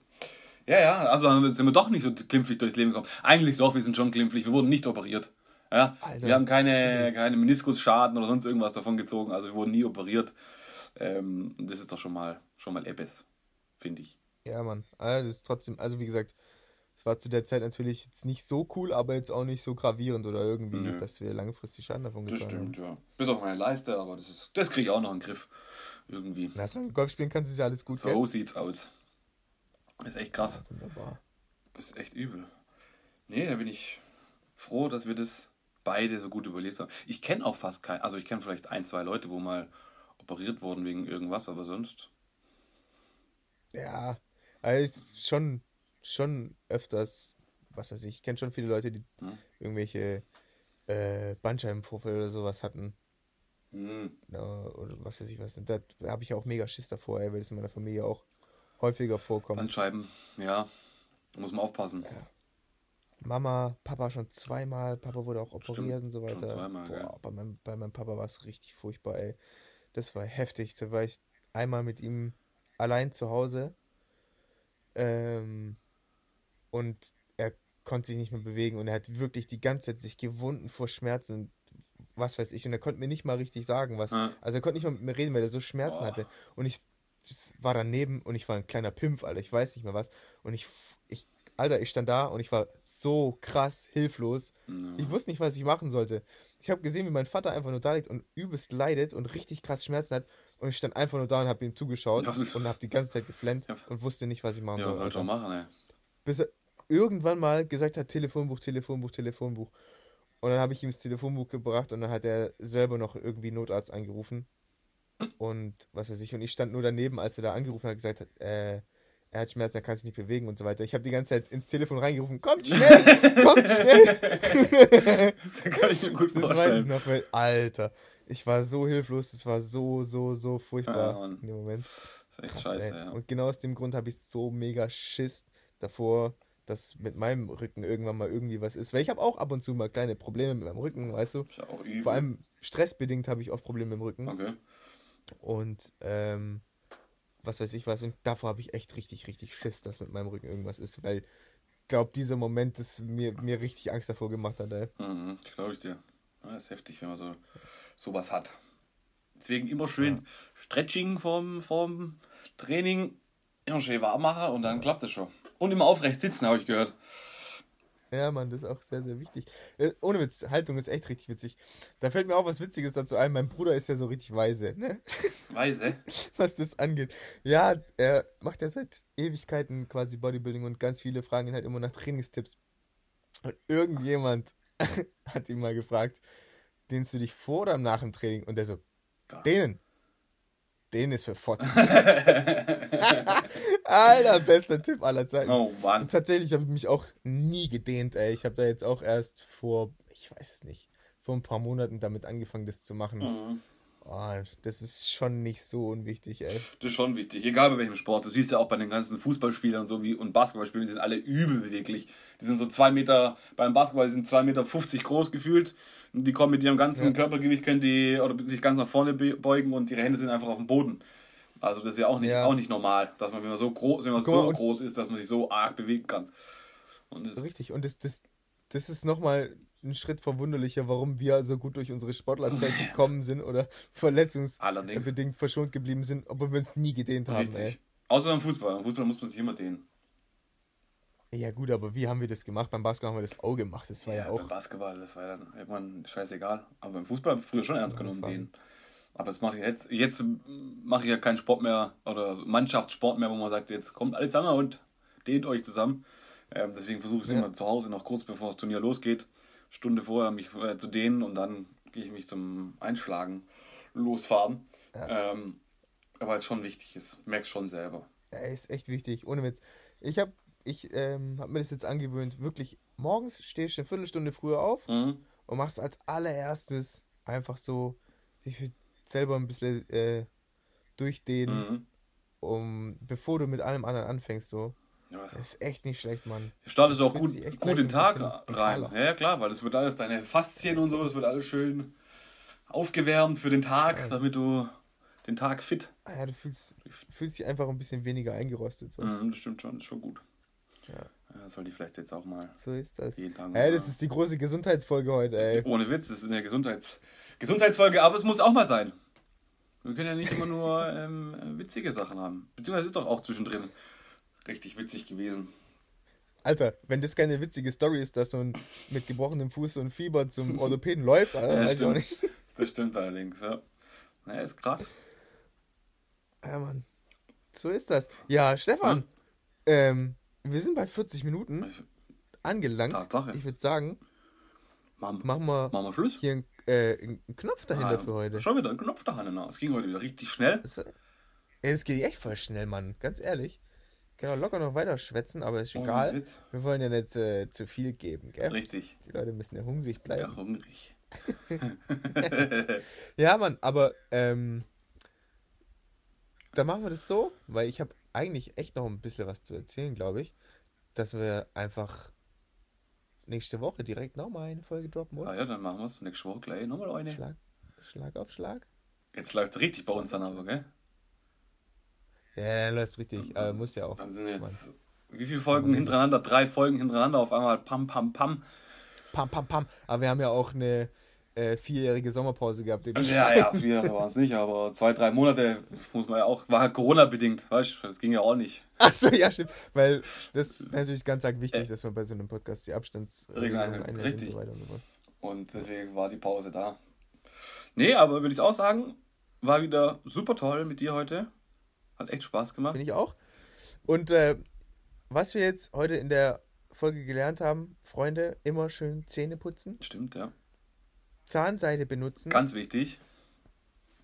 Ja, ja, also sind wir doch nicht so glimpflich durchs Leben gekommen. Eigentlich doch, wir sind schon glimpflich. Wir wurden nicht operiert. Ja, Alter, wir haben keine, keine Meniskusschaden oder sonst irgendwas davon gezogen. Also wir wurden nie operiert. Ähm, und das ist doch schon mal, schon mal Ebbes, finde ich. Ja, Mann. Also das ist trotzdem, also wie gesagt, es war zu der Zeit natürlich jetzt nicht so cool, aber jetzt auch nicht so gravierend oder irgendwie, Nö. dass wir langfristig Schaden davon getragen haben. Das stimmt, ja. Bis auf meine Leiste, aber das ist, das kriege ich auch noch in den Griff. Irgendwie. Na, so Golf spielen kannst du ja alles gut. So gell? sieht's aus. Ist echt krass. Ja, wunderbar. Ist echt übel. Nee, da bin ich froh, dass wir das beide so gut überlebt haben. Ich kenne auch fast keinen, also ich kenne vielleicht ein, zwei Leute, wo mal operiert wurden wegen irgendwas, aber sonst. Ja, also schon, schon öfters, was weiß ich, ich kenne schon viele Leute, die hm. irgendwelche äh, Bandscheibenvorfälle oder sowas hatten. Hm. Ja, oder was weiß ich was. da habe ich auch mega Schiss davor, ey, weil es in meiner Familie auch häufiger vorkommt. Bandscheiben, ja. Da muss man aufpassen. Ja. Mama, Papa schon zweimal, Papa wurde auch operiert Stimmt, und so weiter. Schon zweimal, Boah, ja. bei, meinem, bei meinem Papa war es richtig furchtbar, ey. Das war heftig. Da war ich einmal mit ihm allein zu Hause. Ähm, und er konnte sich nicht mehr bewegen und er hat wirklich die ganze Zeit sich gewunden vor Schmerzen und was weiß ich. Und er konnte mir nicht mal richtig sagen, was. Ja. Also er konnte nicht mal mit mir reden, weil er so Schmerzen oh. hatte. Und ich war daneben und ich war ein kleiner Pimpf, Alter. Ich weiß nicht mehr was. Und ich, ich Alter, ich stand da und ich war so krass hilflos. No. Ich wusste nicht, was ich machen sollte. Ich habe gesehen, wie mein Vater einfach nur da liegt und übelst leidet und richtig krass Schmerzen hat. Und ich stand einfach nur da und habe ihm zugeschaut ja. und habe die ganze Zeit geflennt ja. und wusste nicht, was ich machen ja, soll. Was soll ich machen, ey? Bis er irgendwann mal gesagt hat, Telefonbuch, Telefonbuch, Telefonbuch. Und dann habe ich ihm das Telefonbuch gebracht und dann hat er selber noch irgendwie Notarzt angerufen. Und was weiß ich. Und ich stand nur daneben, als er da angerufen hat, gesagt hat, äh, er hat Schmerzen, er kann sich nicht bewegen und so weiter. Ich habe die ganze Zeit ins Telefon reingerufen, kommt schnell, kommt schnell. *laughs* das kann ich mir gut vorstellen. Das weiß ich noch, weil, Alter, ich war so hilflos, das war so, so, so furchtbar ja, in dem Moment. Das ist echt Krass, scheiße, ja. Und genau aus dem Grund habe ich so mega Schiss davor, dass mit meinem Rücken irgendwann mal irgendwie was ist. Weil ich habe auch ab und zu mal kleine Probleme mit meinem Rücken, weißt du? Vor allem stressbedingt habe ich oft Probleme mit dem Rücken. Okay. Und ähm, was weiß ich was. Und davor habe ich echt richtig, richtig Schiss, dass mit meinem Rücken irgendwas ist, weil ich glaube, dieser Moment das mir, mir richtig Angst davor gemacht hat. Ey. Mhm, glaube ich dir. Ja, ist heftig, wenn man so sowas hat. Deswegen immer schön ja. Stretching vorm, vorm Training, immer schön warm machen und dann klappt das schon. Und immer aufrecht sitzen, habe ich gehört. Ja, Mann, das ist auch sehr, sehr wichtig. Äh, ohne Witz, Haltung ist echt richtig witzig. Da fällt mir auch was Witziges dazu ein. Mein Bruder ist ja so richtig weise, ne? *laughs* Weise? was das angeht. Ja, er macht ja seit Ewigkeiten quasi Bodybuilding und ganz viele fragen ihn halt immer nach Trainingstipps. Und irgendjemand *laughs* hat ihn mal gefragt, dehnst du dich vor oder nach dem Training? Und der so, dehnen. Den ist für Fotzen. *laughs* Alter, bester Tipp aller Zeiten. Oh Mann. Und tatsächlich habe ich mich auch nie gedehnt, ey. Ich habe da jetzt auch erst vor, ich weiß es nicht, vor ein paar Monaten damit angefangen, das zu machen. Mhm. Oh, das ist schon nicht so unwichtig, ey. Das ist schon wichtig, egal bei welchem Sport. Du siehst ja auch bei den ganzen Fußballspielern so wie und Basketballspielern, die sind alle übel beweglich. Die sind so zwei Meter, beim Basketball sind zwei Meter 50 groß gefühlt die kommen mit ihrem ganzen ja. Körpergewicht, können die oder sich ganz nach vorne beugen und ihre Hände sind einfach auf dem Boden. Also das ist ja auch nicht, ja. auch nicht normal, dass man, wenn man so groß, wenn man so groß ist, dass man sich so arg bewegen kann. Und Richtig, und das, das, das ist nochmal ein Schritt verwunderlicher, warum wir so gut durch unsere Sportlerzeit *laughs* gekommen sind oder verletzungsbedingt verschont geblieben sind, obwohl wir uns nie gedehnt haben. Richtig. Ey. Außer beim Fußball. Beim Fußball muss man sich immer dehnen. Ja, gut, aber wie haben wir das gemacht? Beim Basketball haben wir das Auge gemacht. Das war ja, ja auch. Beim Basketball, das war ja dann irgendwann scheißegal. Aber beim Fußball früher schon ernst genommen, den. Aber das mache ich jetzt. Jetzt mache ich ja keinen Sport mehr oder Mannschaftssport mehr, wo man sagt, jetzt kommt alle zusammen und dehnt euch zusammen. Ähm, deswegen versuche ich es ja. immer zu Hause noch kurz bevor das Turnier losgeht, Stunde vorher mich äh, zu dehnen und dann gehe ich mich zum Einschlagen losfahren. Ja. Ähm, aber es schon wichtig ist. Merkst schon selber. Ja, ist echt wichtig, ohne Witz. Ich habe ich, ähm, hab mir das jetzt angewöhnt, wirklich morgens stehst du eine Viertelstunde früher auf mhm. und machst als allererstes einfach so dich selber ein bisschen äh, durchdehnen, mhm. um, bevor du mit allem anderen anfängst. So. Ja, das ist echt nicht schlecht, Mann. Startest auch gut, gut den Tag rein. Ja, klar, weil das wird alles, deine Faszien und so, das wird alles schön aufgewärmt für den Tag, ja. damit du den Tag fit. Ah ja, du fühlst, fühlst dich einfach ein bisschen weniger eingerostet. So. Mhm, das stimmt schon, das ist schon gut. Ja. ja. Soll die vielleicht jetzt auch mal. So ist das. Jeden Tag ey, das ist die große Gesundheitsfolge heute, ey. Ohne Witz, das ist eine Gesundheits Gesundheitsfolge, aber es muss auch mal sein. Wir können ja nicht immer nur ähm, witzige Sachen haben. Beziehungsweise ist doch auch zwischendrin richtig witzig gewesen. Alter, wenn das keine witzige Story ist, dass so ein mit gebrochenem Fuß und Fieber zum *laughs* Orthopäden läuft, Alter, ja, weiß ich auch nicht. Das stimmt allerdings, ja. Naja, ist krass. Ja, Mann. So ist das. Ja, Stefan, hm? ähm, wir sind bei 40 Minuten angelangt. Tatsache. Ich würde sagen, machen, machen, wir, machen wir Schluss. hier einen, äh, einen Knopf dahinter ah, für heute. Schon wieder ein Knopf dahinter. Es ging heute wieder richtig schnell. Es geht echt voll schnell, Mann. Ganz ehrlich. Können locker noch weiter schwätzen, aber ist oh, egal. Mit. Wir wollen ja nicht äh, zu viel geben, gell? Richtig. Die Leute müssen ja hungrig bleiben. Ja, hungrig. *laughs* ja, Mann, aber ähm, dann machen wir das so, weil ich habe eigentlich echt noch ein bisschen was zu erzählen, glaube ich, dass wir einfach nächste Woche direkt nochmal eine Folge droppen, oder? Ah ja, dann machen wir es nächste Woche gleich nochmal eine. Schlag, Schlag auf Schlag. Jetzt läuft es richtig bei uns dann aber, gell? Ja, dann läuft richtig. Äh, muss ja auch. Dann sind jetzt Mann. wie viele Folgen hintereinander? Drei Folgen hintereinander auf einmal. Pam, pam, pam. Pam, pam, pam. Aber wir haben ja auch eine äh, vierjährige Sommerpause gehabt. Ja, ja, vier Jahre waren es nicht, aber zwei, drei Monate muss man ja auch, war Corona-bedingt, weißt du, das ging ja auch nicht. Achso, ja, stimmt, weil das ist natürlich ganz arg wichtig, äh, dass man bei so einem Podcast die Abstandsregeln einhält richtig. und so weiter und so fort. Und deswegen war die Pause da. Nee, aber würde ich auch sagen, war wieder super toll mit dir heute. Hat echt Spaß gemacht. Finde ich auch. Und äh, was wir jetzt heute in der Folge gelernt haben, Freunde, immer schön Zähne putzen. Stimmt, ja. Zahnseide benutzen. Ganz wichtig.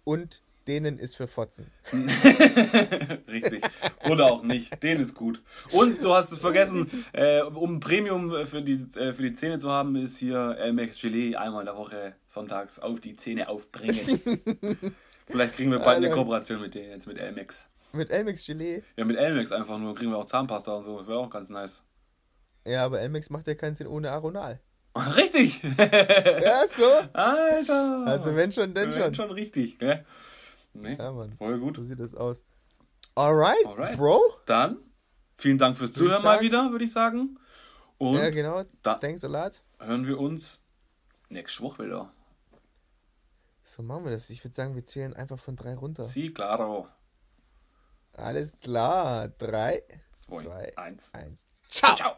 Und denen ist für Fotzen. *laughs* Richtig. Oder auch nicht. Den ist gut. Und du hast es vergessen, äh, um Premium für die, äh, für die Zähne zu haben, ist hier Elmex Gelee einmal in der Woche sonntags auf die Zähne aufbringen. *laughs* Vielleicht kriegen wir bald eine Kooperation mit denen jetzt, mit Elmex. Mit Elmex Gelee? Ja, mit Elmex einfach nur. Kriegen wir auch Zahnpasta und so. Das wäre auch ganz nice. Ja, aber Elmex macht ja keinen Sinn ohne Aronal. *laughs* Richtig! ja, so. Alter! Also wenn schon, denn schon. Wenn schon richtig, gell? Nee, ja, Mann. Voll gut. So sieht das aus. Alright, Alright. Bro. Dann vielen Dank fürs Zuhören mal wieder, würde ich sagen. Und ja, genau. Thanks a lot. Hören wir uns nächste Woche wieder. So machen wir das. Ich würde sagen, wir zählen einfach von drei runter. Sie, claro. Alles klar. Drei, zwei, zwei eins. eins. Ciao. Ciao.